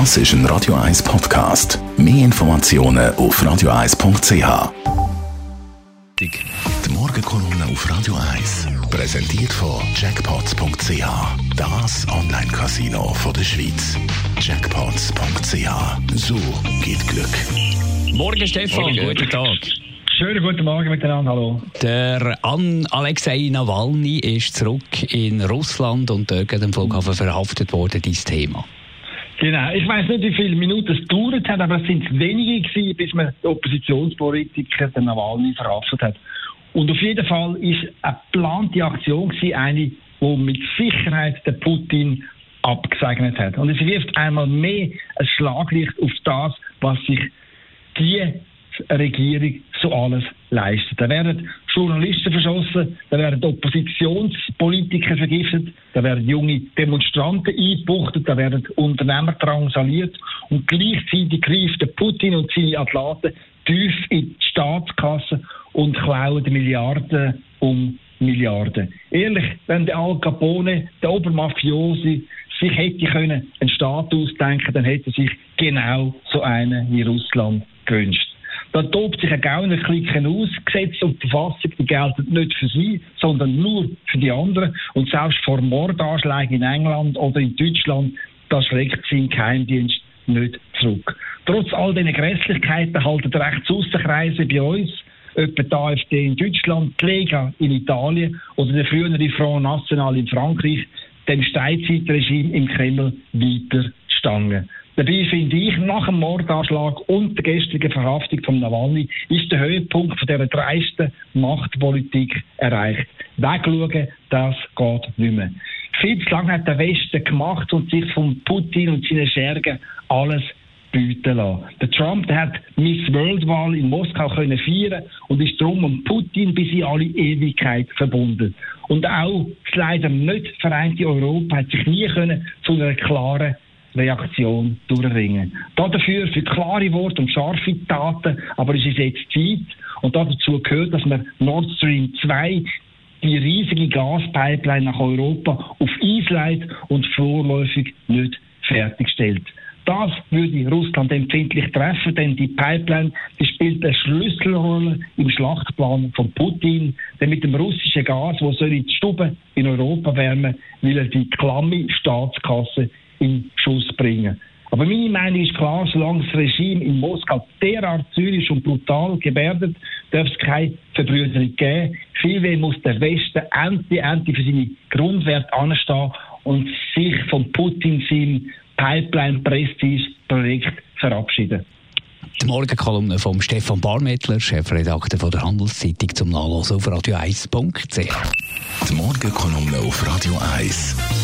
Das ist ein Radio 1 Podcast. Mehr Informationen auf radio1.ch. Die Morgenkolumne auf Radio 1 präsentiert von Jackpots.ch. Das Online-Casino der Schweiz. Jackpots.ch. So geht Glück. Morgen, Stefan. Morgen. Guten Tag. Schönen guten Morgen miteinander, hallo. Der An Alexei Nawalny ist zurück in Russland und dort am Flughafen verhaftet worden, dieses Thema. Genau. Ich weiß nicht, wie viele Minuten es gedauert hat, aber es sind wenige gewesen, bis man den Oppositionspolitiker, den Nawalny, verhaftet hat. Und auf jeden Fall ist eine geplante Aktion gewesen, eine, die mit Sicherheit den Putin abgesegnet hat. Und es wirft einmal mehr ein Schlaglicht auf das, was sich die Regierung so alles leistet. Da werden Journalisten verschossen, da werden Oppositionspolitiker vergiftet, da werden junge Demonstranten eingebuchtet, da werden Unternehmer drangsaliert und gleichzeitig greift Putin und seine Athleten tief in die Staatskasse und klauen Milliarden um Milliarden. Ehrlich, wenn der Al Capone, der Obermafiosi, sich hätte können einen Staat ausdenken, dann hätte sich genau so einen in Russland gewünscht. Da tobt sich ein Gaunerklicken aus, Gesetze und Verfassung, die gelten nicht für sie, sondern nur für die anderen. Und selbst vor Mordanschlägen in England oder in Deutschland, da schreckt sein Geheimdienst nicht zurück. Trotz all diesen Grässlichkeiten halten die Rechtsaußenkreise bei uns, etwa die AfD in Deutschland, die Lega in Italien oder der frühere Front National in Frankreich dem Steinzeitregime im Kreml weiter Stange. Dabei finde ich, nach dem Mordanschlag und der gestrigen Verhaftung von Nawalny ist der Höhepunkt von dieser dreisten Machtpolitik erreicht. Wegschauen, das geht nicht mehr. Viel zu lange hat der Westen gemacht und sich von Putin und seinen Schergen alles bieten lassen. Der Trump der hat Miss World-Wahl in Moskau können feiern und ist darum um Putin bis in alle Ewigkeit verbunden. Und auch das leider nicht vereinte Europa hat sich nie können zu einer klaren Reaktion durchringen. Dafür für klare Worte und scharfe Taten, aber es ist jetzt Zeit und dazu gehört, dass man Nord Stream 2 die riesige Gaspipeline nach Europa auf Eis leitet und vorläufig nicht fertigstellt. Das würde Russland empfindlich treffen, denn die Pipeline die spielt eine Schlüsselrolle im Schlachtplan von Putin. Denn mit dem russischen Gas, wo soll die Stube in Europa wärmen, will er die klamme Staatskasse in Schuss bringen. Aber meine Meinung ist klar, solange das Regime in Moskau derart zynisch und brutal gebärdet, darf es keine Verbrüderung geben. Vielmehr muss der Westen endlich, endlich für seine Grundwerte anstehen und sich von Putin seinem Pipeline-Prestige-Projekt verabschieden. Die Morgenkolumne von Stefan Barmettler, Chefredakteur von der Handelszeitung zum Nachlesen auf radio1.ch. Die Morgenkolumne auf Radio 1.